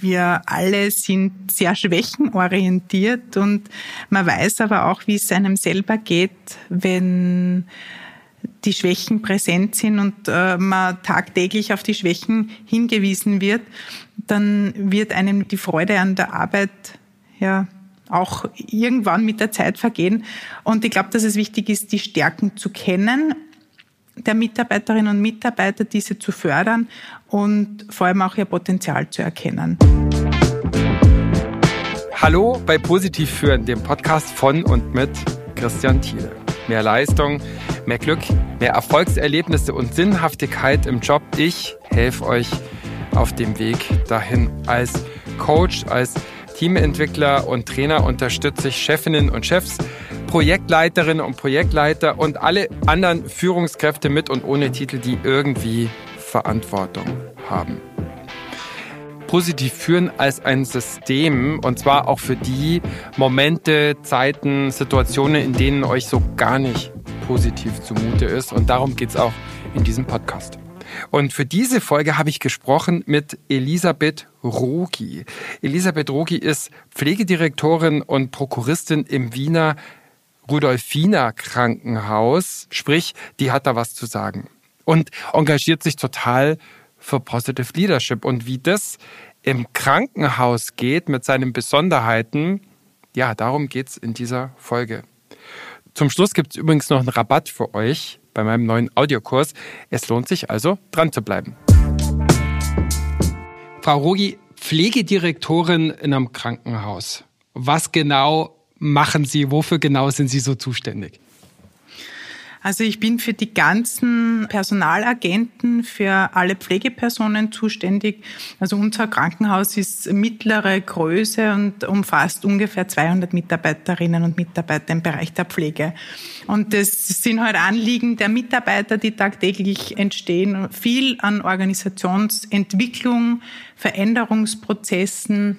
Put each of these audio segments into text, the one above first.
Wir alle sind sehr schwächenorientiert und man weiß aber auch, wie es einem selber geht, wenn die Schwächen präsent sind und äh, man tagtäglich auf die Schwächen hingewiesen wird, dann wird einem die Freude an der Arbeit ja auch irgendwann mit der Zeit vergehen. Und ich glaube, dass es wichtig ist, die Stärken zu kennen der Mitarbeiterinnen und Mitarbeiter, diese zu fördern und vor allem auch ihr Potenzial zu erkennen. Hallo bei Positiv führen, dem Podcast von und mit Christian Thiele. Mehr Leistung, mehr Glück, mehr Erfolgserlebnisse und Sinnhaftigkeit im Job. Ich helfe euch auf dem Weg dahin. Als Coach, als Teamentwickler und Trainer unterstütze ich Chefinnen und Chefs Projektleiterinnen und Projektleiter und alle anderen Führungskräfte mit und ohne Titel, die irgendwie Verantwortung haben. Positiv führen als ein System und zwar auch für die Momente, Zeiten, Situationen, in denen euch so gar nicht positiv zumute ist. Und darum geht es auch in diesem Podcast. Und für diese Folge habe ich gesprochen mit Elisabeth Rogi. Elisabeth Rogi ist Pflegedirektorin und Prokuristin im Wiener Rudolfina Krankenhaus. Sprich, die hat da was zu sagen. Und engagiert sich total für Positive Leadership. Und wie das im Krankenhaus geht mit seinen Besonderheiten, ja, darum geht es in dieser Folge. Zum Schluss gibt es übrigens noch einen Rabatt für euch bei meinem neuen Audiokurs. Es lohnt sich also, dran zu bleiben. Frau Rogi, Pflegedirektorin in einem Krankenhaus. Was genau machen Sie? Wofür genau sind Sie so zuständig? Also ich bin für die ganzen Personalagenten, für alle Pflegepersonen zuständig. Also unser Krankenhaus ist mittlere Größe und umfasst ungefähr 200 Mitarbeiterinnen und Mitarbeiter im Bereich der Pflege. Und das sind halt Anliegen der Mitarbeiter, die tagtäglich entstehen. Viel an Organisationsentwicklung, Veränderungsprozessen,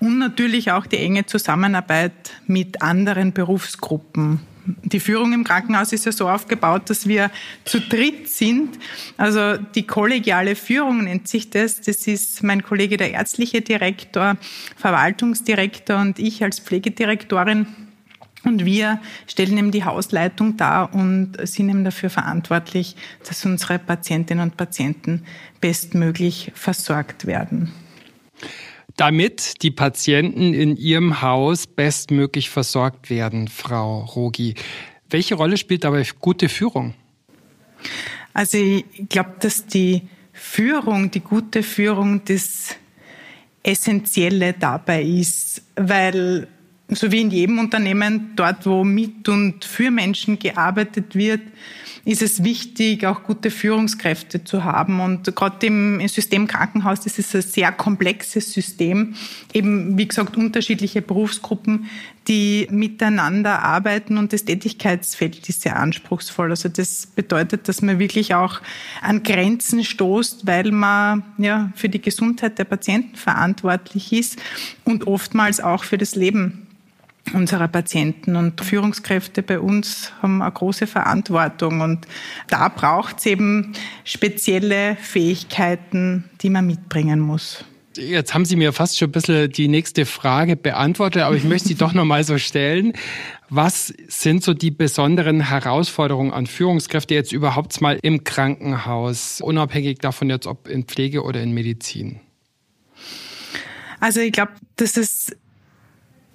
und natürlich auch die enge Zusammenarbeit mit anderen Berufsgruppen. Die Führung im Krankenhaus ist ja so aufgebaut, dass wir zu dritt sind. Also die kollegiale Führung nennt sich das. Das ist mein Kollege der ärztliche Direktor, Verwaltungsdirektor und ich als Pflegedirektorin. Und wir stellen eben die Hausleitung dar und sind eben dafür verantwortlich, dass unsere Patientinnen und Patienten bestmöglich versorgt werden damit die Patienten in Ihrem Haus bestmöglich versorgt werden, Frau Rogi. Welche Rolle spielt dabei gute Führung? Also ich glaube, dass die Führung, die gute Führung das Essentielle dabei ist, weil so wie in jedem Unternehmen, dort wo mit und für Menschen gearbeitet wird, ist es wichtig, auch gute Führungskräfte zu haben. Und gerade im System Krankenhaus, das ist ein sehr komplexes System, eben wie gesagt unterschiedliche Berufsgruppen, die miteinander arbeiten und das Tätigkeitsfeld ist sehr anspruchsvoll. Also das bedeutet, dass man wirklich auch an Grenzen stoßt, weil man ja für die Gesundheit der Patienten verantwortlich ist und oftmals auch für das Leben unserer Patienten. Und Führungskräfte bei uns haben eine große Verantwortung. Und da braucht es eben spezielle Fähigkeiten, die man mitbringen muss. Jetzt haben Sie mir fast schon ein bisschen die nächste Frage beantwortet, aber ich möchte sie doch nochmal so stellen. Was sind so die besonderen Herausforderungen an Führungskräfte jetzt überhaupt mal im Krankenhaus, unabhängig davon jetzt ob in Pflege oder in Medizin? Also ich glaube, dass es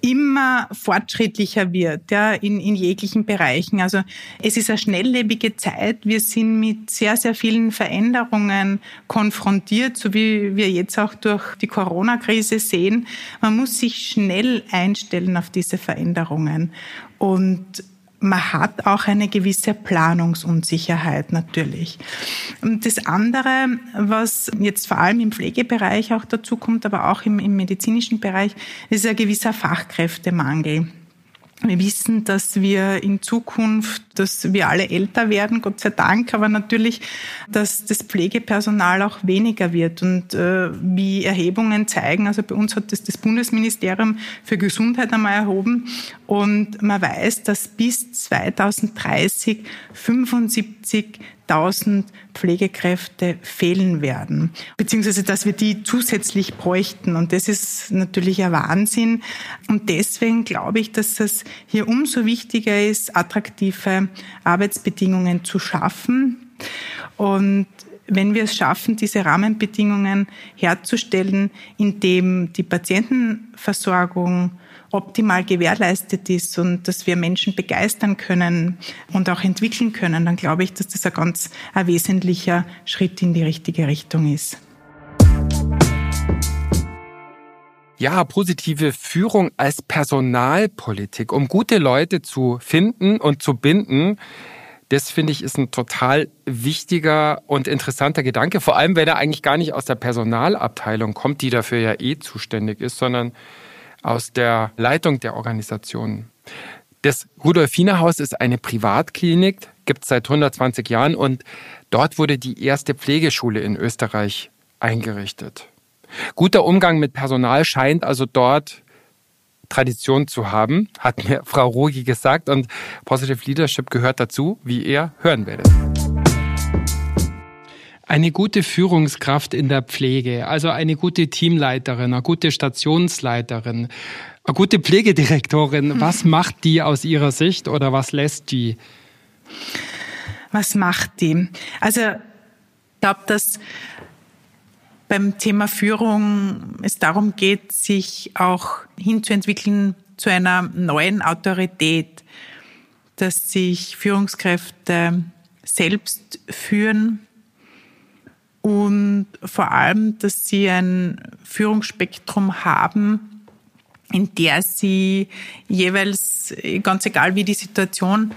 immer fortschrittlicher wird, ja, in, in jeglichen Bereichen. Also es ist eine schnelllebige Zeit. Wir sind mit sehr, sehr vielen Veränderungen konfrontiert, so wie wir jetzt auch durch die Corona-Krise sehen. Man muss sich schnell einstellen auf diese Veränderungen. Und man hat auch eine gewisse Planungsunsicherheit natürlich. Und das andere, was jetzt vor allem im Pflegebereich auch dazu kommt, aber auch im, im medizinischen Bereich, ist ein gewisser Fachkräftemangel. Wir wissen, dass wir in Zukunft, dass wir alle älter werden, Gott sei Dank, aber natürlich, dass das Pflegepersonal auch weniger wird. Und äh, wie Erhebungen zeigen, also bei uns hat das das Bundesministerium für Gesundheit einmal erhoben und man weiß, dass bis 2030 75 1000 Pflegekräfte fehlen werden, beziehungsweise dass wir die zusätzlich bräuchten. Und das ist natürlich ein Wahnsinn. Und deswegen glaube ich, dass es hier umso wichtiger ist, attraktive Arbeitsbedingungen zu schaffen. Und wenn wir es schaffen, diese Rahmenbedingungen herzustellen, indem die Patientenversorgung optimal gewährleistet ist und dass wir Menschen begeistern können und auch entwickeln können, dann glaube ich, dass das ein ganz ein wesentlicher Schritt in die richtige Richtung ist. Ja, positive Führung als Personalpolitik, um gute Leute zu finden und zu binden, das finde ich ist ein total wichtiger und interessanter Gedanke, vor allem wenn er eigentlich gar nicht aus der Personalabteilung kommt, die dafür ja eh zuständig ist, sondern aus der Leitung der Organisation. Das Rudolfinerhaus ist eine Privatklinik, gibt es seit 120 Jahren und dort wurde die erste Pflegeschule in Österreich eingerichtet. Guter Umgang mit Personal scheint also dort Tradition zu haben, hat mir Frau Rogi gesagt und Positive Leadership gehört dazu, wie ihr hören werdet. Eine gute Führungskraft in der Pflege, also eine gute Teamleiterin, eine gute Stationsleiterin, eine gute Pflegedirektorin, was macht die aus Ihrer Sicht oder was lässt die? Was macht die? Also ich glaube, dass beim Thema Führung es darum geht, sich auch hinzuentwickeln zu einer neuen Autorität, dass sich Führungskräfte selbst führen, und vor allem, dass sie ein Führungsspektrum haben, in der sie jeweils, ganz egal wie die Situation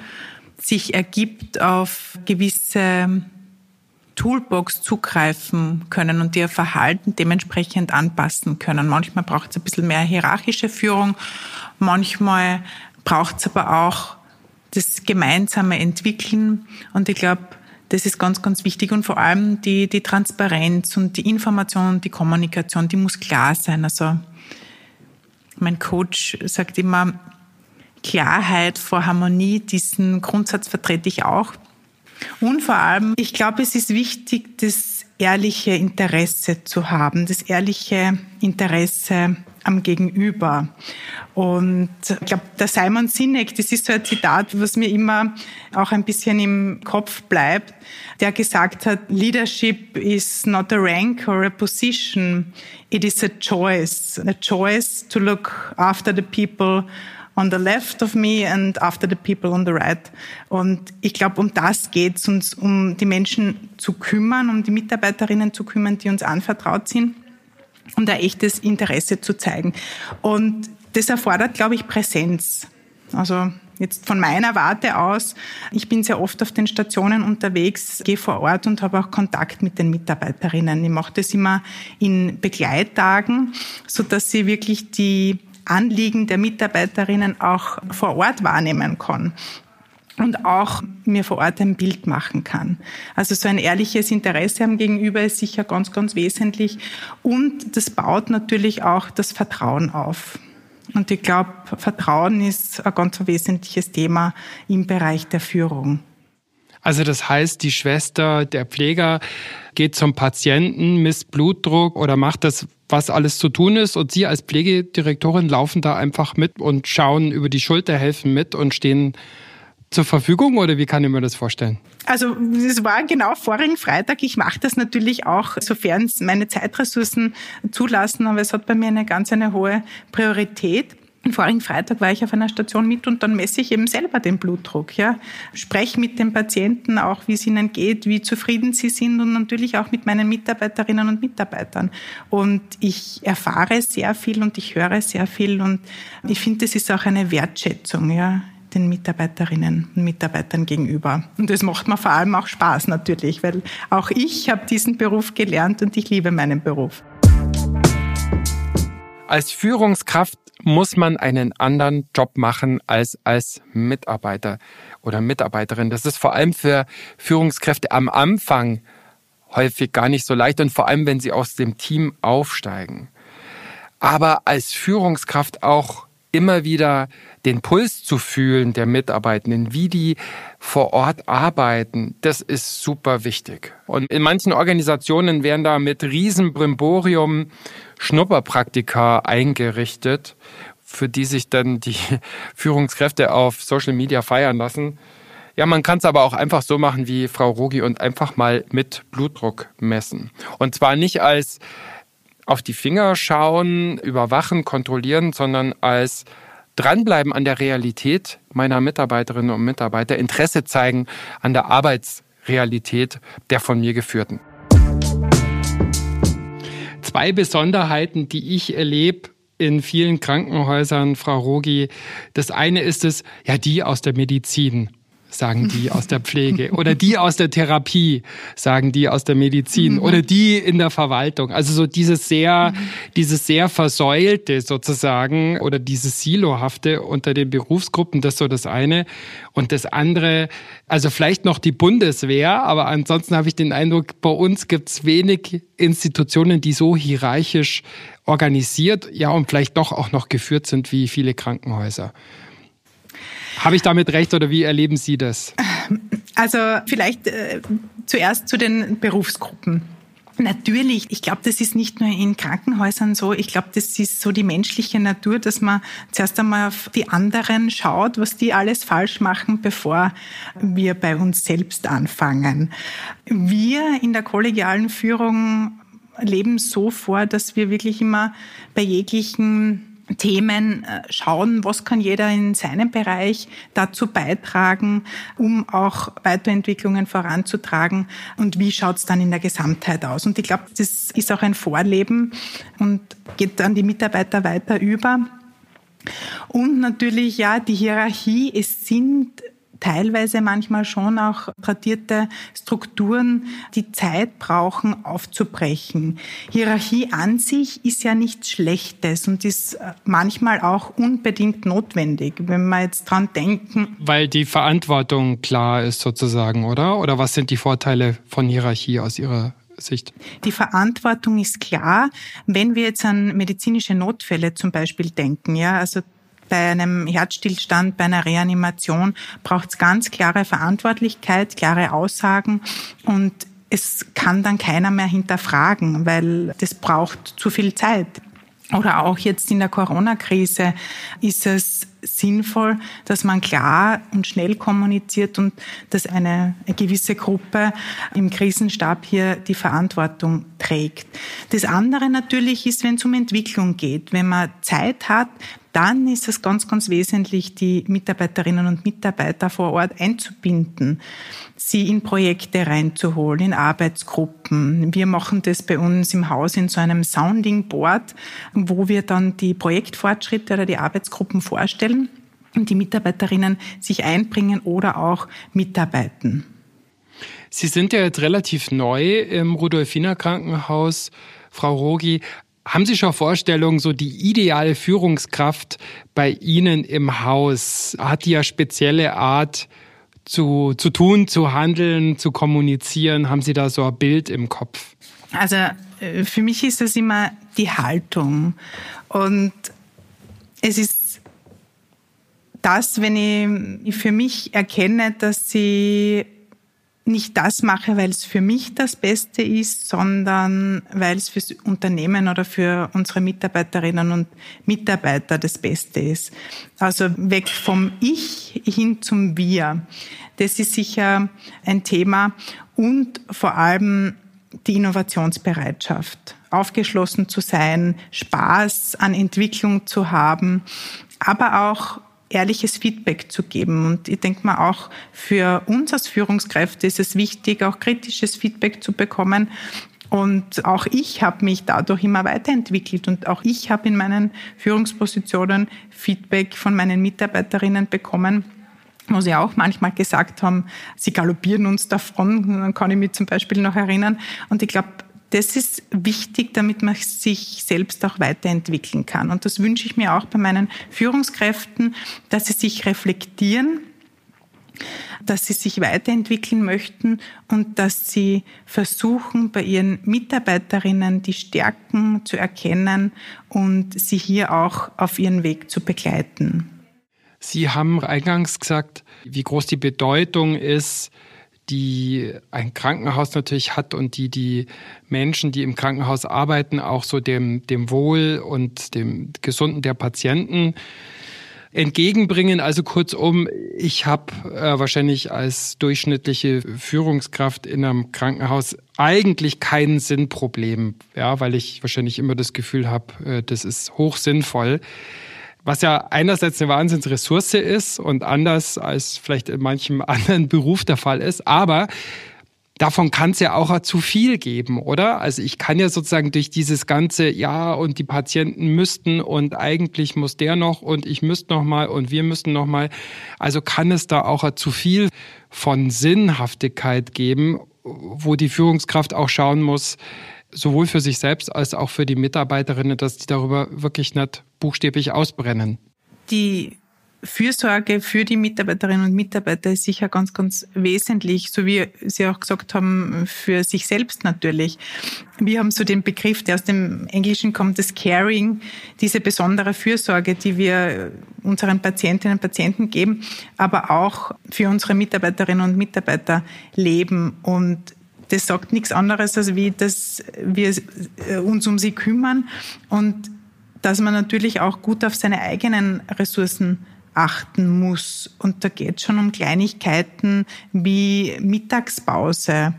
sich ergibt, auf gewisse Toolbox zugreifen können und ihr Verhalten dementsprechend anpassen können. Manchmal braucht es ein bisschen mehr hierarchische Führung, manchmal braucht es aber auch das gemeinsame Entwickeln. Und ich glaube, das ist ganz, ganz wichtig und vor allem die, die Transparenz und die Information, die Kommunikation, die muss klar sein. Also mein Coach sagt immer, Klarheit vor Harmonie, diesen Grundsatz vertrete ich auch. Und vor allem, ich glaube, es ist wichtig, das ehrliche Interesse zu haben, das ehrliche Interesse am Gegenüber. Und ich glaube, der Simon Sinek, das ist so ein Zitat, was mir immer auch ein bisschen im Kopf bleibt, der gesagt hat, Leadership is not a rank or a position, it is a choice. A choice to look after the people on the left of me and after the people on the right. Und ich glaube, um das geht es uns, um die Menschen zu kümmern, um die Mitarbeiterinnen zu kümmern, die uns anvertraut sind und ein echtes Interesse zu zeigen. Und das erfordert, glaube ich, Präsenz. Also jetzt von meiner Warte aus, ich bin sehr oft auf den Stationen unterwegs, gehe vor Ort und habe auch Kontakt mit den Mitarbeiterinnen. Ich mache das immer in Begleittagen, so dass sie wirklich die Anliegen der Mitarbeiterinnen auch vor Ort wahrnehmen kann und auch mir vor Ort ein Bild machen kann. Also so ein ehrliches Interesse am Gegenüber ist sicher ganz, ganz wesentlich. Und das baut natürlich auch das Vertrauen auf. Und ich glaube, Vertrauen ist ein ganz wesentliches Thema im Bereich der Führung. Also das heißt, die Schwester, der Pfleger geht zum Patienten, misst Blutdruck oder macht das, was alles zu tun ist. Und Sie als Pflegedirektorin laufen da einfach mit und schauen über die Schulter, helfen mit und stehen zur Verfügung oder wie kann ich mir das vorstellen? Also es war genau vorigen Freitag. Ich mache das natürlich auch, sofern es meine Zeitressourcen zulassen, aber es hat bei mir eine ganz eine hohe Priorität. Vorigen Freitag war ich auf einer Station mit und dann messe ich eben selber den Blutdruck. Ja. Spreche mit den Patienten auch, wie es ihnen geht, wie zufrieden sie sind und natürlich auch mit meinen Mitarbeiterinnen und Mitarbeitern. Und ich erfahre sehr viel und ich höre sehr viel und ich finde, das ist auch eine Wertschätzung. Ja den Mitarbeiterinnen und Mitarbeitern gegenüber. Und das macht mir vor allem auch Spaß natürlich, weil auch ich habe diesen Beruf gelernt und ich liebe meinen Beruf. Als Führungskraft muss man einen anderen Job machen als als Mitarbeiter oder Mitarbeiterin. Das ist vor allem für Führungskräfte am Anfang häufig gar nicht so leicht und vor allem, wenn sie aus dem Team aufsteigen. Aber als Führungskraft auch immer wieder den Puls zu fühlen der Mitarbeitenden, wie die vor Ort arbeiten, das ist super wichtig. Und in manchen Organisationen werden da mit Riesenbrimborium Schnupperpraktika eingerichtet, für die sich dann die Führungskräfte auf Social Media feiern lassen. Ja, man kann es aber auch einfach so machen wie Frau Rogi und einfach mal mit Blutdruck messen. Und zwar nicht als auf die Finger schauen, überwachen, kontrollieren, sondern als dranbleiben an der Realität meiner Mitarbeiterinnen und Mitarbeiter, Interesse zeigen an der Arbeitsrealität der von mir geführten. Zwei Besonderheiten, die ich erlebe in vielen Krankenhäusern, Frau Rogi. Das eine ist es, ja, die aus der Medizin sagen die aus der Pflege. Oder die aus der Therapie, sagen die aus der Medizin. Mhm. Oder die in der Verwaltung. Also so dieses sehr, mhm. dieses sehr versäulte sozusagen oder dieses Silohafte unter den Berufsgruppen, das ist so das eine. Und das andere, also vielleicht noch die Bundeswehr, aber ansonsten habe ich den Eindruck, bei uns gibt es wenig Institutionen, die so hierarchisch organisiert, ja, und vielleicht doch auch noch geführt sind wie viele Krankenhäuser. Habe ich damit recht oder wie erleben Sie das? Also vielleicht äh, zuerst zu den Berufsgruppen. Natürlich, ich glaube, das ist nicht nur in Krankenhäusern so. Ich glaube, das ist so die menschliche Natur, dass man zuerst einmal auf die anderen schaut, was die alles falsch machen, bevor wir bei uns selbst anfangen. Wir in der kollegialen Führung leben so vor, dass wir wirklich immer bei jeglichen Themen äh, schauen, was kann jeder in seinem Bereich dazu beitragen, um auch Weiterentwicklungen voranzutragen und wie schaut es dann in der Gesamtheit aus. Und ich glaube, das ist auch ein Vorleben und geht dann die Mitarbeiter weiter über. Und natürlich, ja, die Hierarchie, es sind teilweise manchmal schon auch tradierte Strukturen, die Zeit brauchen, aufzubrechen. Hierarchie an sich ist ja nichts Schlechtes und ist äh, manchmal auch unbedingt notwendig, wenn wir jetzt dran denken. Weil die Verantwortung klar ist sozusagen, oder? Oder was sind die Vorteile von Hierarchie aus Ihrer Sicht? Die Verantwortung ist klar. Wenn wir jetzt an medizinische Notfälle zum Beispiel denken, ja, also bei einem Herzstillstand, bei einer Reanimation braucht es ganz klare Verantwortlichkeit, klare Aussagen und es kann dann keiner mehr hinterfragen, weil das braucht zu viel Zeit. Oder auch jetzt in der Corona-Krise ist es sinnvoll, dass man klar und schnell kommuniziert und dass eine, eine gewisse Gruppe im Krisenstab hier die Verantwortung trägt. Das andere natürlich ist, wenn es um Entwicklung geht. Wenn man Zeit hat, dann ist es ganz, ganz wesentlich, die Mitarbeiterinnen und Mitarbeiter vor Ort einzubinden, sie in Projekte reinzuholen, in Arbeitsgruppen. Wir machen das bei uns im Haus in so einem Sounding Board, wo wir dann die Projektfortschritte oder die Arbeitsgruppen vorstellen und die Mitarbeiterinnen sich einbringen oder auch mitarbeiten. Sie sind ja jetzt relativ neu im Rudolfiner Krankenhaus. Frau Rogi, haben Sie schon Vorstellungen, so die ideale Führungskraft bei Ihnen im Haus? Hat die ja spezielle Art zu, zu tun, zu handeln, zu kommunizieren? Haben Sie da so ein Bild im Kopf? Also äh, für mich ist das immer die Haltung. Und es ist das, wenn ich für mich erkenne, dass sie nicht das mache, weil es für mich das Beste ist, sondern weil es fürs Unternehmen oder für unsere Mitarbeiterinnen und Mitarbeiter das Beste ist. Also weg vom Ich hin zum Wir. Das ist sicher ein Thema und vor allem die Innovationsbereitschaft. Aufgeschlossen zu sein, Spaß an Entwicklung zu haben, aber auch ehrliches Feedback zu geben. Und ich denke mal, auch für uns als Führungskräfte ist es wichtig, auch kritisches Feedback zu bekommen. Und auch ich habe mich dadurch immer weiterentwickelt und auch ich habe in meinen Führungspositionen Feedback von meinen Mitarbeiterinnen bekommen, wo sie auch manchmal gesagt haben, sie galoppieren uns davon. Dann kann ich mich zum Beispiel noch erinnern. Und ich glaube, das ist wichtig, damit man sich selbst auch weiterentwickeln kann. Und das wünsche ich mir auch bei meinen Führungskräften, dass sie sich reflektieren dass sie sich weiterentwickeln möchten und dass sie versuchen, bei ihren Mitarbeiterinnen die Stärken zu erkennen und sie hier auch auf ihren Weg zu begleiten. Sie haben eingangs gesagt, wie groß die Bedeutung ist, die ein Krankenhaus natürlich hat und die die Menschen, die im Krankenhaus arbeiten, auch so dem, dem Wohl und dem Gesunden der Patienten entgegenbringen. Also kurzum, ich habe äh, wahrscheinlich als durchschnittliche Führungskraft in einem Krankenhaus eigentlich kein Sinnproblem, ja, weil ich wahrscheinlich immer das Gefühl habe, äh, das ist hoch sinnvoll. Was ja einerseits eine Wahnsinnsressource ist und anders als vielleicht in manchem anderen Beruf der Fall ist, aber davon kann es ja auch zu viel geben, oder? Also ich kann ja sozusagen durch dieses ganze, ja, und die Patienten müssten und eigentlich muss der noch und ich müsste noch mal und wir müssten noch mal. Also kann es da auch zu viel von Sinnhaftigkeit geben, wo die Führungskraft auch schauen muss, sowohl für sich selbst als auch für die Mitarbeiterinnen, dass die darüber wirklich nicht buchstäblich ausbrennen. Die Fürsorge für die Mitarbeiterinnen und Mitarbeiter ist sicher ganz, ganz wesentlich, so wie Sie auch gesagt haben, für sich selbst natürlich. Wir haben so den Begriff, der aus dem Englischen kommt, das Caring, diese besondere Fürsorge, die wir unseren Patientinnen und Patienten geben, aber auch für unsere Mitarbeiterinnen und Mitarbeiter leben. Und das sagt nichts anderes, als wie, dass wir uns um sie kümmern und dass man natürlich auch gut auf seine eigenen Ressourcen achten muss. Und da geht es schon um Kleinigkeiten wie Mittagspause.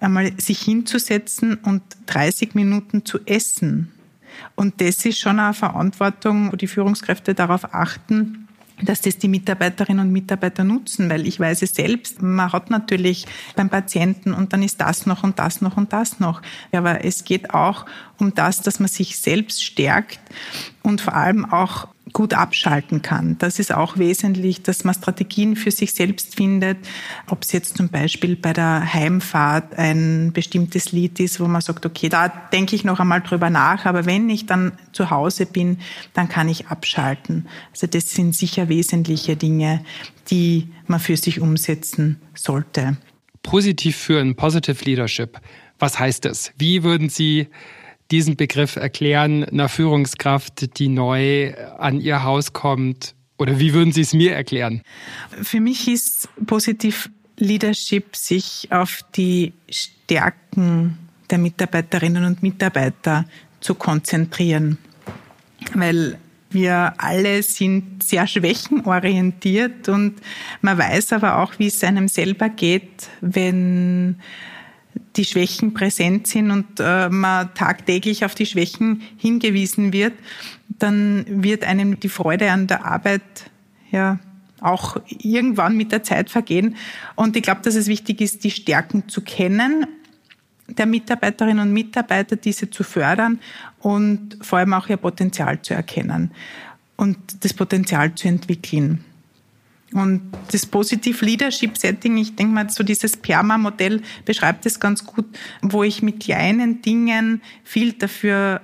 Einmal sich hinzusetzen und 30 Minuten zu essen. Und das ist schon eine Verantwortung, wo die Führungskräfte darauf achten, dass das die Mitarbeiterinnen und Mitarbeiter nutzen, weil ich weiß es selbst, man hat natürlich beim Patienten und dann ist das noch und das noch und das noch. Aber es geht auch um das, dass man sich selbst stärkt und vor allem auch gut abschalten kann. Das ist auch wesentlich, dass man Strategien für sich selbst findet. Ob es jetzt zum Beispiel bei der Heimfahrt ein bestimmtes Lied ist, wo man sagt, okay, da denke ich noch einmal drüber nach, aber wenn ich dann zu Hause bin, dann kann ich abschalten. Also das sind sicher wesentliche Dinge, die man für sich umsetzen sollte. Positiv führen, Positive Leadership. Was heißt das? Wie würden Sie diesen Begriff erklären einer Führungskraft, die neu an ihr Haus kommt? Oder wie würden Sie es mir erklären? Für mich ist positiv Leadership, sich auf die Stärken der Mitarbeiterinnen und Mitarbeiter zu konzentrieren. Weil wir alle sind sehr schwächenorientiert und man weiß aber auch, wie es einem selber geht, wenn die Schwächen präsent sind und äh, man tagtäglich auf die Schwächen hingewiesen wird, dann wird einem die Freude an der Arbeit ja auch irgendwann mit der Zeit vergehen. Und ich glaube, dass es wichtig ist, die Stärken zu kennen der Mitarbeiterinnen und Mitarbeiter, diese zu fördern und vor allem auch ihr Potenzial zu erkennen und das Potenzial zu entwickeln. Und das Positive Leadership Setting, ich denke mal, so dieses PERMA-Modell beschreibt es ganz gut, wo ich mit kleinen Dingen viel dafür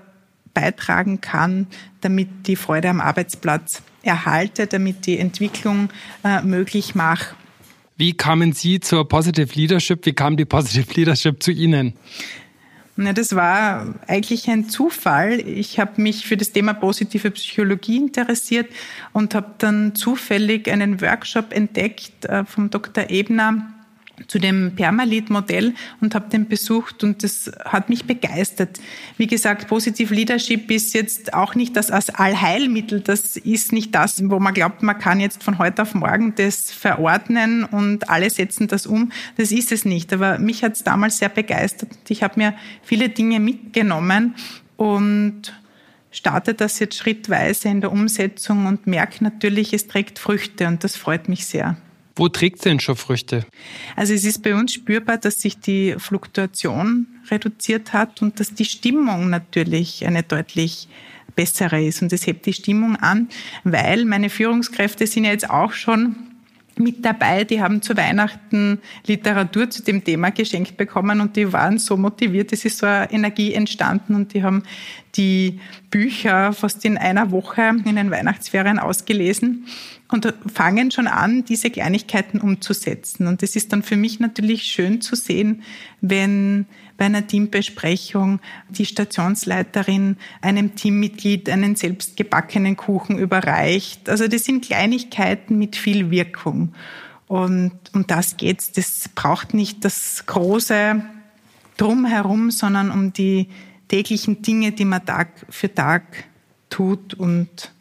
beitragen kann, damit die Freude am Arbeitsplatz erhalte, damit die Entwicklung äh, möglich mache. Wie kamen Sie zur Positive Leadership? Wie kam die Positive Leadership zu Ihnen? Na, das war eigentlich ein Zufall. Ich habe mich für das Thema positive Psychologie interessiert und habe dann zufällig einen Workshop entdeckt äh, vom Dr. Ebner zu dem Permalit-Modell und habe den besucht und das hat mich begeistert. Wie gesagt, Positive Leadership ist jetzt auch nicht das als Allheilmittel. Das ist nicht das, wo man glaubt, man kann jetzt von heute auf morgen das verordnen und alle setzen das um. Das ist es nicht. Aber mich hat es damals sehr begeistert. Ich habe mir viele Dinge mitgenommen und starte das jetzt schrittweise in der Umsetzung und merke natürlich, es trägt Früchte und das freut mich sehr. Wo trägt es denn schon Früchte? Also es ist bei uns spürbar, dass sich die Fluktuation reduziert hat und dass die Stimmung natürlich eine deutlich bessere ist. Und das hebt die Stimmung an, weil meine Führungskräfte sind ja jetzt auch schon mit dabei. Die haben zu Weihnachten Literatur zu dem Thema geschenkt bekommen und die waren so motiviert. Es ist so eine Energie entstanden und die haben die Bücher fast in einer Woche in den Weihnachtsferien ausgelesen und fangen schon an, diese Kleinigkeiten umzusetzen. Und es ist dann für mich natürlich schön zu sehen, wenn bei einer Teambesprechung die Stationsleiterin einem Teammitglied einen selbstgebackenen Kuchen überreicht. Also das sind Kleinigkeiten mit viel Wirkung. Und um das geht's. Das braucht nicht das große Drumherum, sondern um die täglichen Dinge, die man Tag für Tag tut und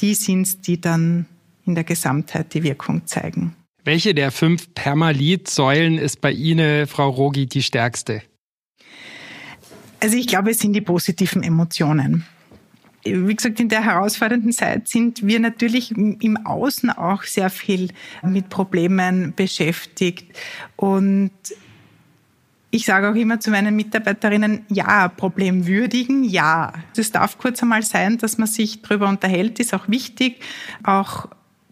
die sind die dann in der Gesamtheit die Wirkung zeigen. Welche der fünf Permalit-Säulen ist bei Ihnen, Frau Rogi, die stärkste? Also ich glaube, es sind die positiven Emotionen. Wie gesagt, in der herausfordernden Zeit sind wir natürlich im Außen auch sehr viel mit Problemen beschäftigt. Und ich sage auch immer zu meinen Mitarbeiterinnen, ja, Problem würdigen, ja. Es darf kurz einmal sein, dass man sich darüber unterhält, ist auch wichtig, auch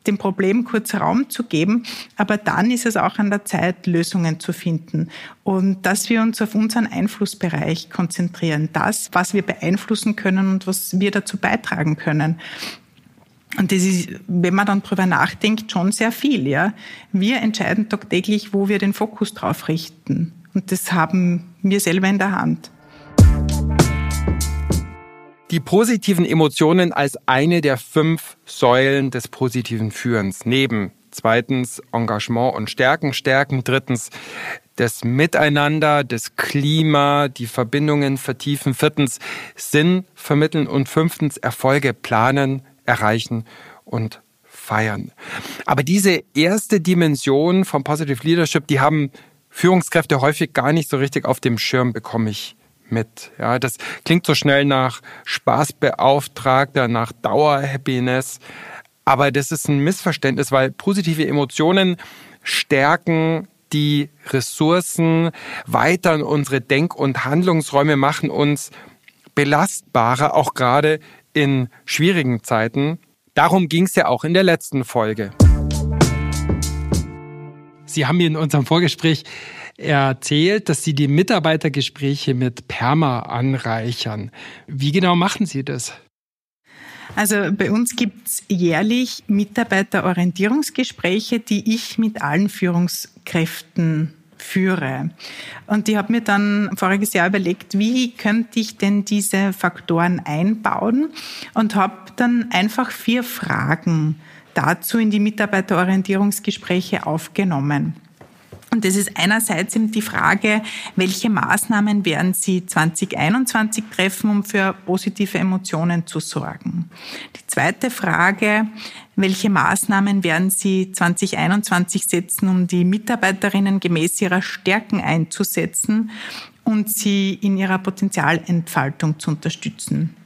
dem Problem kurz Raum zu geben. Aber dann ist es auch an der Zeit, Lösungen zu finden. Und dass wir uns auf unseren Einflussbereich konzentrieren. Das, was wir beeinflussen können und was wir dazu beitragen können. Und das ist, wenn man dann drüber nachdenkt, schon sehr viel, ja. Wir entscheiden tagtäglich, wo wir den Fokus drauf richten. Und das haben wir selber in der Hand. Die positiven Emotionen als eine der fünf Säulen des positiven Führens. Neben zweitens Engagement und Stärken, Stärken, drittens das Miteinander, das Klima, die Verbindungen vertiefen, viertens Sinn vermitteln und fünftens Erfolge planen, erreichen und feiern. Aber diese erste Dimension vom Positive Leadership, die haben Führungskräfte häufig gar nicht so richtig auf dem Schirm bekomme ich mit. Ja, das klingt so schnell nach Spaßbeauftragter, nach Dauerhappiness. Aber das ist ein Missverständnis, weil positive Emotionen stärken die Ressourcen, weitern unsere Denk- und Handlungsräume, machen uns belastbarer, auch gerade in schwierigen Zeiten. Darum ging es ja auch in der letzten Folge. Sie haben mir in unserem Vorgespräch erzählt, dass Sie die Mitarbeitergespräche mit Perma anreichern. Wie genau machen Sie das? Also bei uns gibt's jährlich Mitarbeiterorientierungsgespräche, die ich mit allen Führungskräften führe. Und ich habe mir dann voriges Jahr überlegt, wie könnte ich denn diese Faktoren einbauen und habe dann einfach vier Fragen dazu in die Mitarbeiterorientierungsgespräche aufgenommen. Und das ist einerseits eben die Frage, welche Maßnahmen werden Sie 2021 treffen, um für positive Emotionen zu sorgen? Die zweite Frage, welche Maßnahmen werden Sie 2021 setzen, um die Mitarbeiterinnen gemäß ihrer Stärken einzusetzen und sie in ihrer Potenzialentfaltung zu unterstützen?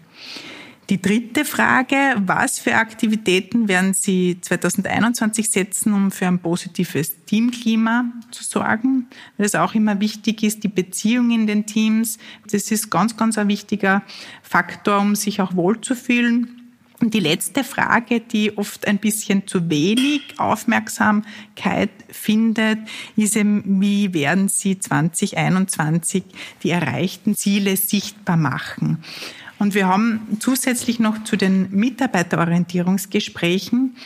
Die dritte Frage, was für Aktivitäten werden Sie 2021 setzen, um für ein positives Teamklima zu sorgen? Weil es auch immer wichtig ist, die Beziehung in den Teams. Das ist ganz, ganz ein wichtiger Faktor, um sich auch wohlzufühlen. Und die letzte Frage, die oft ein bisschen zu wenig Aufmerksamkeit findet, ist eben, wie werden Sie 2021 die erreichten Ziele sichtbar machen? Und wir haben zusätzlich noch zu den Mitarbeiterorientierungsgesprächen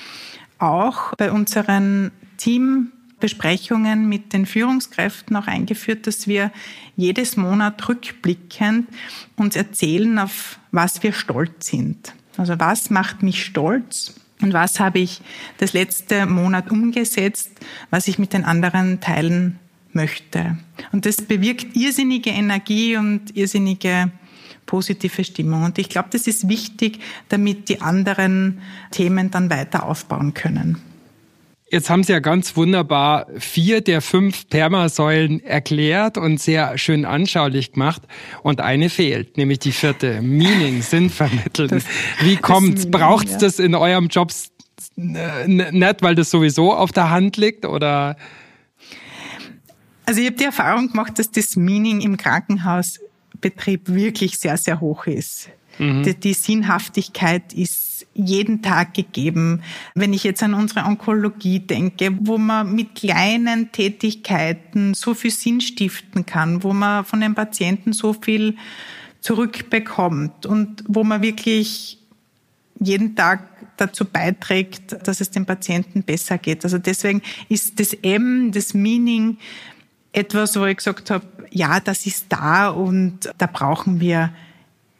auch bei unseren Teambesprechungen mit den Führungskräften auch eingeführt, dass wir jedes Monat rückblickend uns erzählen, auf was wir stolz sind. Also was macht mich stolz und was habe ich das letzte Monat umgesetzt, was ich mit den anderen teilen möchte. Und das bewirkt irrsinnige Energie und irrsinnige positive Stimmung. Und ich glaube, das ist wichtig, damit die anderen Themen dann weiter aufbauen können. Jetzt haben Sie ja ganz wunderbar vier der fünf Permasäulen erklärt und sehr schön anschaulich gemacht. Und eine fehlt, nämlich die vierte, Meaning, Sinn vermitteln. Das, Wie kommt's? Braucht's ja. das in eurem Job nicht, weil das sowieso auf der Hand liegt oder? Also ich habe die Erfahrung gemacht, dass das Meaning im Krankenhaus Betrieb wirklich sehr, sehr hoch ist. Mhm. Die, die, Sinnhaftigkeit ist jeden Tag gegeben. Wenn ich jetzt an unsere Onkologie denke, wo man mit kleinen Tätigkeiten so viel Sinn stiften kann, wo man von den Patienten so viel zurückbekommt und wo man wirklich jeden Tag dazu beiträgt, dass es dem Patienten besser geht. Also deswegen ist das M, das Meaning, etwas, wo ich gesagt habe, ja, das ist da und da brauchen wir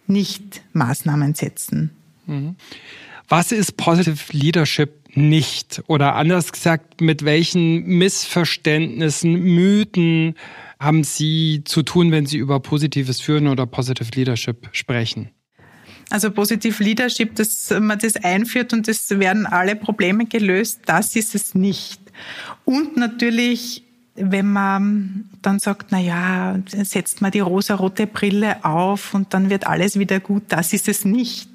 nicht Maßnahmen setzen. Mhm. Was ist Positive Leadership nicht? Oder anders gesagt, mit welchen Missverständnissen, Mythen haben Sie zu tun, wenn Sie über positives Führen oder Positive Leadership sprechen? Also Positive Leadership, dass man das einführt und es werden alle Probleme gelöst, das ist es nicht. Und natürlich wenn man dann sagt, na ja, setzt man die rosarote Brille auf und dann wird alles wieder gut, das ist es nicht.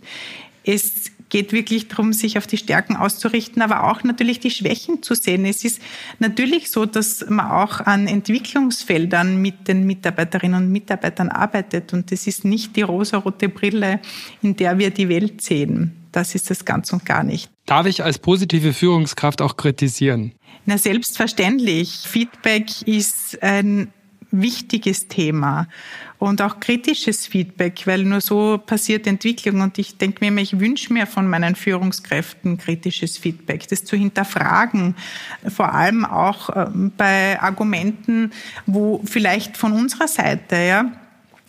Es geht wirklich darum, sich auf die Stärken auszurichten, aber auch natürlich die Schwächen zu sehen. Es ist natürlich so, dass man auch an Entwicklungsfeldern mit den Mitarbeiterinnen und Mitarbeitern arbeitet und es ist nicht die rosarote Brille, in der wir die Welt sehen. Das ist es ganz und gar nicht. Darf ich als positive Führungskraft auch kritisieren? Na, selbstverständlich. Feedback ist ein wichtiges Thema und auch kritisches Feedback, weil nur so passiert Entwicklung. Und ich denke mir, ich wünsche mir von meinen Führungskräften kritisches Feedback, das zu hinterfragen, vor allem auch ähm, bei Argumenten, wo vielleicht von unserer Seite, ja,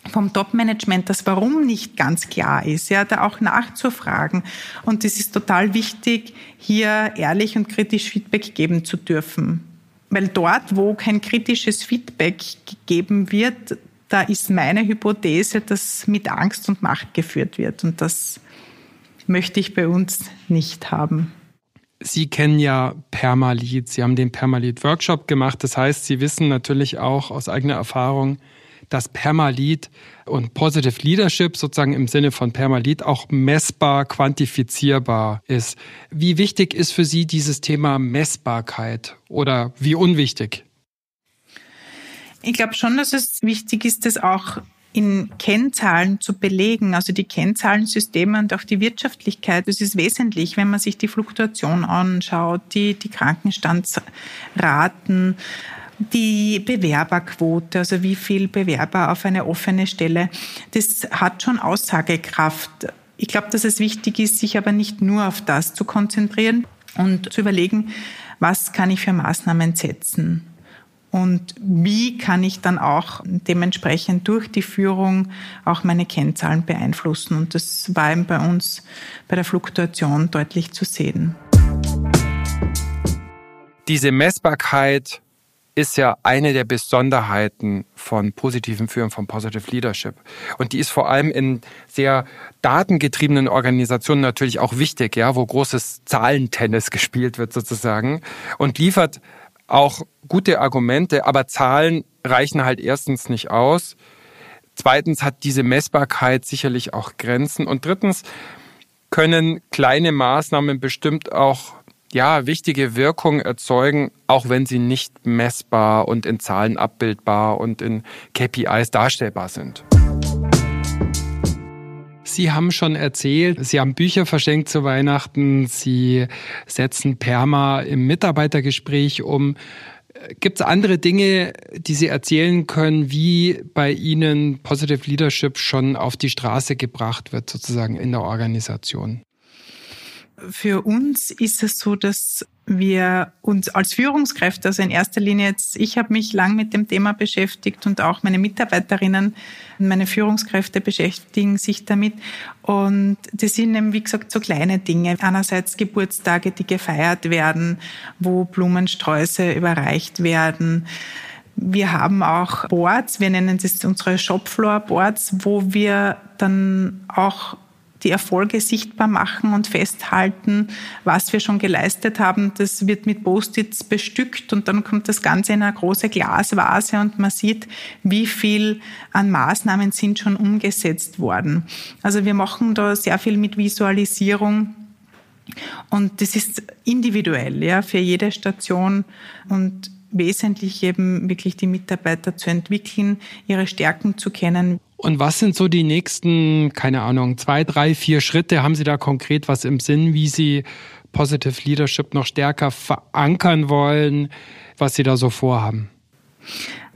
vom Top-Management das Warum nicht ganz klar ist, ja, da auch nachzufragen. Und es ist total wichtig, hier ehrlich und kritisch Feedback geben zu dürfen. Weil dort, wo kein kritisches Feedback gegeben wird, da ist meine Hypothese, dass mit Angst und Macht geführt wird. Und das möchte ich bei uns nicht haben. Sie kennen ja Permalit. Sie haben den Permalit-Workshop gemacht. Das heißt, Sie wissen natürlich auch aus eigener Erfahrung, dass Permalit und Positive Leadership sozusagen im Sinne von Permalit auch messbar, quantifizierbar ist. Wie wichtig ist für Sie dieses Thema Messbarkeit oder wie unwichtig? Ich glaube schon, dass es wichtig ist, das auch in Kennzahlen zu belegen, also die Kennzahlensysteme und auch die Wirtschaftlichkeit, das ist wesentlich, wenn man sich die Fluktuation anschaut, die, die Krankenstandsraten, die Bewerberquote, also wie viel Bewerber auf eine offene Stelle, das hat schon Aussagekraft. Ich glaube, dass es wichtig ist, sich aber nicht nur auf das zu konzentrieren und zu überlegen, was kann ich für Maßnahmen setzen und wie kann ich dann auch dementsprechend durch die Führung auch meine Kennzahlen beeinflussen. Und das war eben bei uns bei der Fluktuation deutlich zu sehen. Diese Messbarkeit ist ja eine der Besonderheiten von positiven Führen, von Positive Leadership. Und die ist vor allem in sehr datengetriebenen Organisationen natürlich auch wichtig, ja, wo großes Zahlentennis gespielt wird sozusagen und liefert auch gute Argumente, aber Zahlen reichen halt erstens nicht aus. Zweitens hat diese Messbarkeit sicherlich auch Grenzen. Und drittens können kleine Maßnahmen bestimmt auch ja, wichtige Wirkung erzeugen, auch wenn sie nicht messbar und in Zahlen abbildbar und in KPIs darstellbar sind. Sie haben schon erzählt, Sie haben Bücher verschenkt zu Weihnachten, Sie setzen Perma im Mitarbeitergespräch um. Gibt es andere Dinge, die Sie erzählen können, wie bei Ihnen Positive Leadership schon auf die Straße gebracht wird, sozusagen in der Organisation? Für uns ist es so, dass wir uns als Führungskräfte, also in erster Linie jetzt, ich habe mich lang mit dem Thema beschäftigt und auch meine Mitarbeiterinnen, meine Führungskräfte beschäftigen sich damit. Und das sind eben, wie gesagt, so kleine Dinge. Einerseits Geburtstage, die gefeiert werden, wo Blumensträuße überreicht werden. Wir haben auch Boards, wir nennen das unsere Shopfloor Boards, wo wir dann auch die Erfolge sichtbar machen und festhalten, was wir schon geleistet haben. Das wird mit Post-its bestückt und dann kommt das Ganze in eine große Glasvase und man sieht, wie viel an Maßnahmen sind schon umgesetzt worden. Also wir machen da sehr viel mit Visualisierung. Und das ist individuell, ja, für jede Station und wesentlich eben wirklich die Mitarbeiter zu entwickeln, ihre Stärken zu kennen. Und was sind so die nächsten, keine Ahnung, zwei, drei, vier Schritte? Haben Sie da konkret was im Sinn, wie Sie Positive Leadership noch stärker verankern wollen, was Sie da so vorhaben?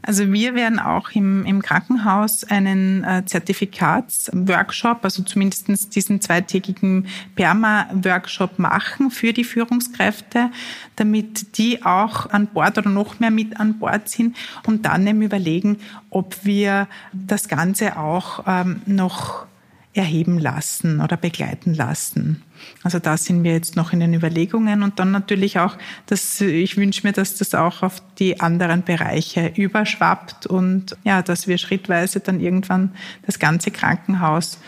Also wir werden auch im, im Krankenhaus einen äh, Zertifikatsworkshop, also zumindest diesen zweitägigen Perma-Workshop machen für die Führungskräfte, damit die auch an Bord oder noch mehr mit an Bord sind und dann eben überlegen, ob wir das Ganze auch ähm, noch erheben lassen oder begleiten lassen. Also da sind wir jetzt noch in den Überlegungen und dann natürlich auch, dass ich wünsche mir, dass das auch auf die anderen Bereiche überschwappt und ja, dass wir schrittweise dann irgendwann das ganze Krankenhaus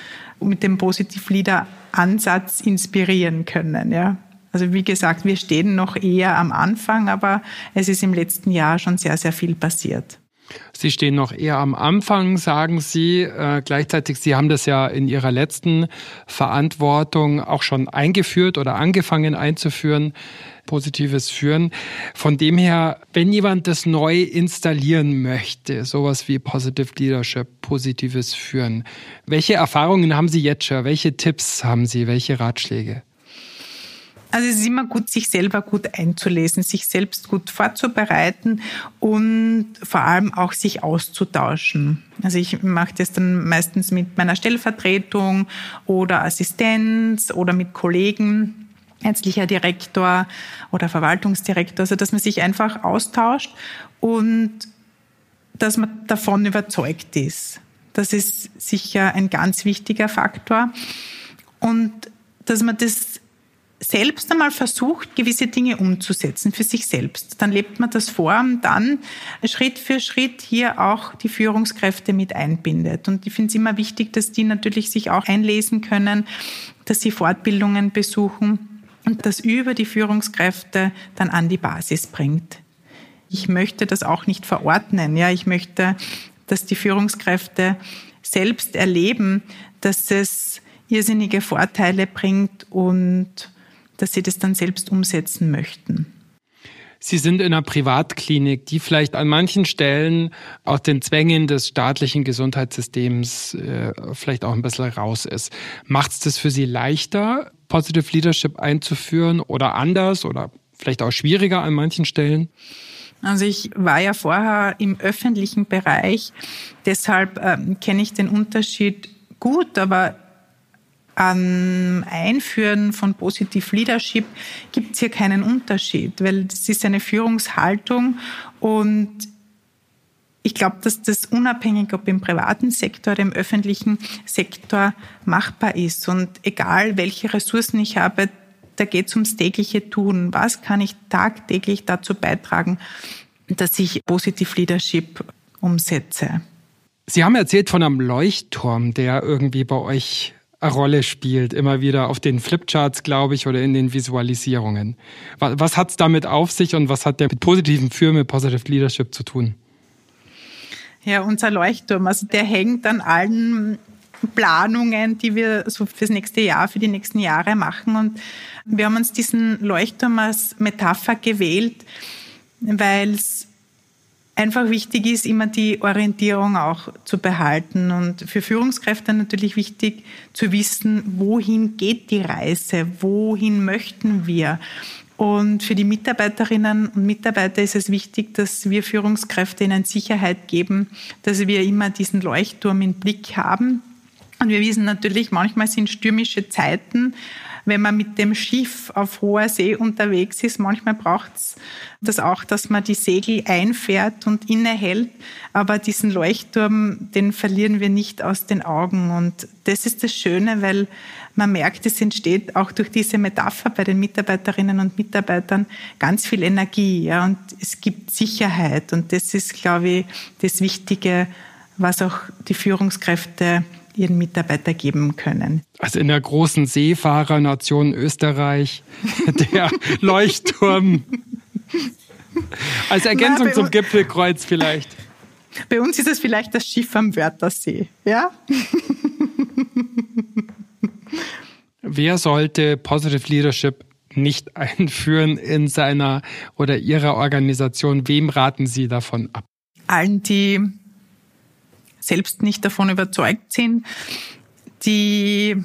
mit dem Positiv-Leader-Ansatz inspirieren können, ja. Also wie gesagt, wir stehen noch eher am Anfang, aber es ist im letzten Jahr schon sehr, sehr viel passiert. Sie stehen noch eher am Anfang, sagen Sie. Äh, gleichzeitig, Sie haben das ja in Ihrer letzten Verantwortung auch schon eingeführt oder angefangen einzuführen, positives Führen. Von dem her, wenn jemand das neu installieren möchte, sowas wie Positive Leadership, positives Führen, welche Erfahrungen haben Sie jetzt schon? Welche Tipps haben Sie? Welche Ratschläge? Also es ist immer gut, sich selber gut einzulesen, sich selbst gut vorzubereiten und vor allem auch sich auszutauschen. Also ich mache das dann meistens mit meiner Stellvertretung oder Assistenz oder mit Kollegen ärztlicher Direktor oder Verwaltungsdirektor, also dass man sich einfach austauscht und dass man davon überzeugt ist. Das ist sicher ein ganz wichtiger Faktor. Und dass man das selbst einmal versucht, gewisse Dinge umzusetzen für sich selbst. Dann lebt man das vor und dann Schritt für Schritt hier auch die Führungskräfte mit einbindet. Und ich finde es immer wichtig, dass die natürlich sich auch einlesen können, dass sie Fortbildungen besuchen und das über die Führungskräfte dann an die Basis bringt. Ich möchte das auch nicht verordnen. Ja, ich möchte, dass die Führungskräfte selbst erleben, dass es irrsinnige Vorteile bringt und dass sie das dann selbst umsetzen möchten. Sie sind in einer Privatklinik, die vielleicht an manchen Stellen aus den Zwängen des staatlichen Gesundheitssystems äh, vielleicht auch ein bisschen raus ist. Macht es das für Sie leichter, Positive Leadership einzuführen oder anders oder vielleicht auch schwieriger an manchen Stellen? Also ich war ja vorher im öffentlichen Bereich, deshalb ähm, kenne ich den Unterschied gut, aber am Einführen von Positive Leadership gibt es hier keinen Unterschied, weil es ist eine Führungshaltung und ich glaube, dass das unabhängig, ob im privaten Sektor oder im öffentlichen Sektor machbar ist. Und egal, welche Ressourcen ich habe, da geht es ums tägliche Tun. Was kann ich tagtäglich dazu beitragen, dass ich Positive Leadership umsetze? Sie haben erzählt von einem Leuchtturm, der irgendwie bei euch Rolle spielt, immer wieder auf den Flipcharts, glaube ich, oder in den Visualisierungen. Was, was hat es damit auf sich und was hat der mit positiven Führen, mit Positive Leadership zu tun? Ja, unser Leuchtturm, also der hängt an allen Planungen, die wir so fürs nächste Jahr, für die nächsten Jahre machen. Und wir haben uns diesen Leuchtturm als Metapher gewählt, weil es einfach wichtig ist, immer die Orientierung auch zu behalten und für Führungskräfte natürlich wichtig zu wissen, wohin geht die Reise, wohin möchten wir. Und für die Mitarbeiterinnen und Mitarbeiter ist es wichtig, dass wir Führungskräfte ihnen Sicherheit geben, dass wir immer diesen Leuchtturm im Blick haben. Und wir wissen natürlich, manchmal sind stürmische Zeiten, wenn man mit dem Schiff auf hoher See unterwegs ist. Manchmal braucht es das auch, dass man die Segel einfährt und innehält. Aber diesen Leuchtturm, den verlieren wir nicht aus den Augen. Und das ist das Schöne, weil man merkt, es entsteht auch durch diese Metapher bei den Mitarbeiterinnen und Mitarbeitern ganz viel Energie. Ja, und es gibt Sicherheit. Und das ist, glaube ich, das Wichtige, was auch die Führungskräfte ihren Mitarbeiter geben können. Also in der großen Seefahrernation Österreich, der Leuchtturm. Als Ergänzung Na, zum Gipfelkreuz vielleicht. Bei uns ist es vielleicht das Schiff am Wörthersee, ja? Wer sollte Positive Leadership nicht einführen in seiner oder ihrer Organisation? Wem raten Sie davon ab? Allen, die selbst nicht davon überzeugt sind, die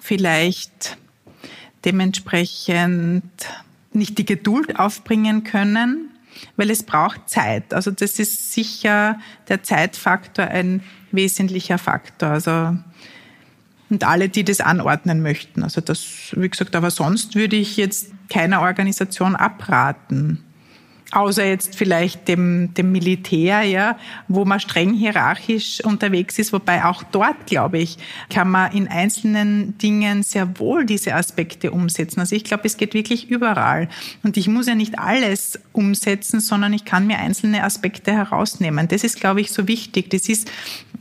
vielleicht dementsprechend nicht die Geduld aufbringen können weil es braucht Zeit. Also das ist sicher der Zeitfaktor ein wesentlicher Faktor. Also und alle, die das anordnen möchten. Also das, wie gesagt, aber sonst würde ich jetzt keiner Organisation abraten außer jetzt vielleicht dem, dem Militär, ja, wo man streng hierarchisch unterwegs ist, wobei auch dort, glaube ich, kann man in einzelnen Dingen sehr wohl diese Aspekte umsetzen. Also ich glaube, es geht wirklich überall. Und ich muss ja nicht alles umsetzen, sondern ich kann mir einzelne Aspekte herausnehmen. Das ist, glaube ich, so wichtig. Das ist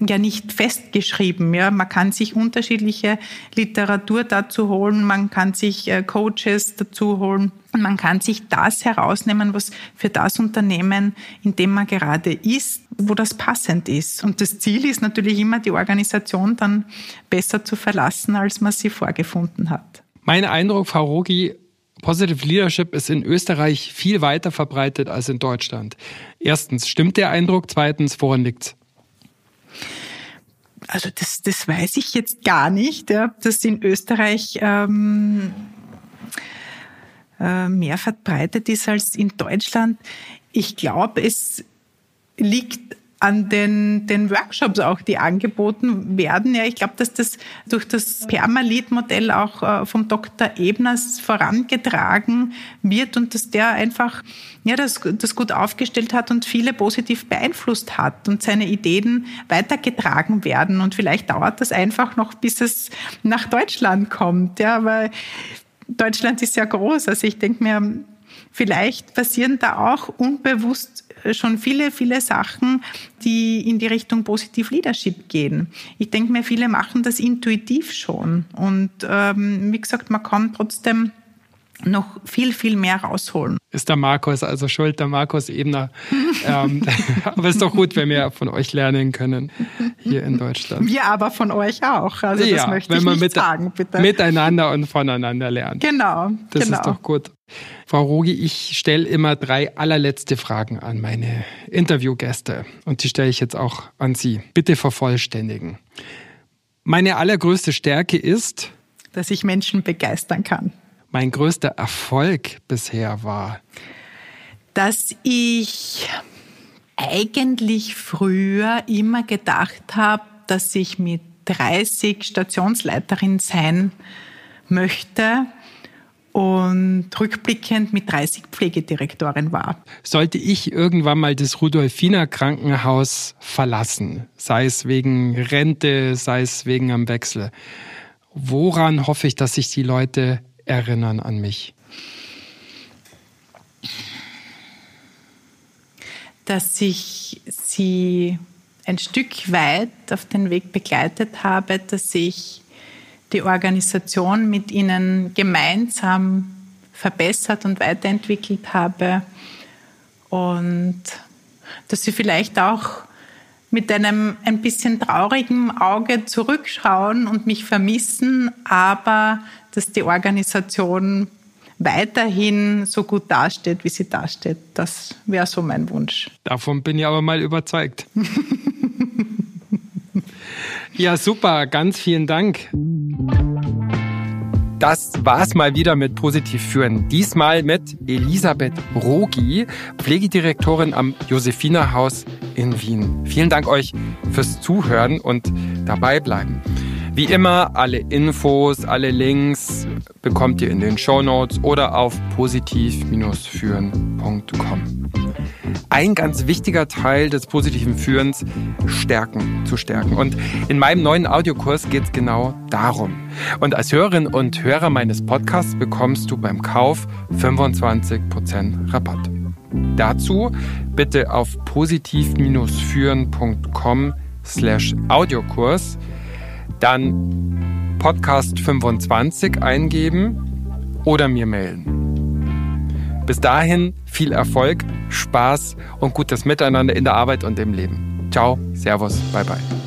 ja nicht festgeschrieben. Ja, man kann sich unterschiedliche Literatur dazu holen, man kann sich äh, Coaches dazu holen. Man kann sich das herausnehmen, was für das Unternehmen, in dem man gerade ist, wo das passend ist. Und das Ziel ist natürlich immer, die Organisation dann besser zu verlassen, als man sie vorgefunden hat. Mein Eindruck, Frau Rogi, Positive Leadership ist in Österreich viel weiter verbreitet als in Deutschland. Erstens, stimmt der Eindruck? Zweitens, woran liegt's? Also das, das weiß ich jetzt gar nicht, ja, dass in Österreich ähm, äh, mehr verbreitet ist als in Deutschland. Ich glaube, es liegt an den, den Workshops auch, die angeboten werden. Ja, ich glaube, dass das durch das Permalit-Modell auch äh, vom Dr. Ebners vorangetragen wird und dass der einfach ja, das, das gut aufgestellt hat und viele positiv beeinflusst hat und seine Ideen weitergetragen werden. Und vielleicht dauert das einfach noch, bis es nach Deutschland kommt. Ja, weil Deutschland ist ja groß. Also ich denke mir, vielleicht passieren da auch unbewusst schon viele, viele Sachen, die in die Richtung Positiv Leadership gehen. Ich denke mir, viele machen das intuitiv schon. Und ähm, wie gesagt, man kann trotzdem noch viel, viel mehr rausholen. Ist der Markus also schuld, der Markus Ebner. ähm, aber ist doch gut, wenn wir von euch lernen können hier in Deutschland. Wir aber von euch auch. Also das ja, möchte ich nicht mit, sagen, bitte. Miteinander und voneinander lernen. Genau. Das genau. ist doch gut. Frau Rogi, ich stelle immer drei allerletzte Fragen an meine Interviewgäste und die stelle ich jetzt auch an Sie. Bitte vervollständigen. Meine allergrößte Stärke ist, dass ich Menschen begeistern kann mein größter Erfolg bisher war? Dass ich eigentlich früher immer gedacht habe, dass ich mit 30 Stationsleiterin sein möchte und rückblickend mit 30 Pflegedirektorin war. Sollte ich irgendwann mal das Rudolfiner Krankenhaus verlassen, sei es wegen Rente, sei es wegen am Wechsel, woran hoffe ich, dass sich die Leute erinnern an mich? Dass ich sie ein Stück weit auf den Weg begleitet habe, dass ich die Organisation mit ihnen gemeinsam verbessert und weiterentwickelt habe und dass sie vielleicht auch mit einem ein bisschen traurigen Auge zurückschauen und mich vermissen, aber dass die Organisation weiterhin so gut dasteht, wie sie dasteht. Das wäre so mein Wunsch. Davon bin ich aber mal überzeugt. ja, super. Ganz vielen Dank. Das war's mal wieder mit Positiv führen. Diesmal mit Elisabeth Rogi, Pflegedirektorin am Josephina-Haus in Wien. Vielen Dank euch fürs Zuhören und dabei bleiben. Wie immer, alle Infos, alle Links bekommt ihr in den Show Notes oder auf positiv-führen.com. Ein ganz wichtiger Teil des positiven Führens, Stärken zu stärken. Und in meinem neuen Audiokurs geht es genau darum. Und als Hörerin und Hörer meines Podcasts bekommst du beim Kauf 25% Rabatt. Dazu bitte auf positiv-führen.com slash Audiokurs dann Podcast 25 eingeben oder mir melden. Bis dahin viel Erfolg, Spaß und gutes Miteinander in der Arbeit und im Leben. Ciao, Servus, bye bye.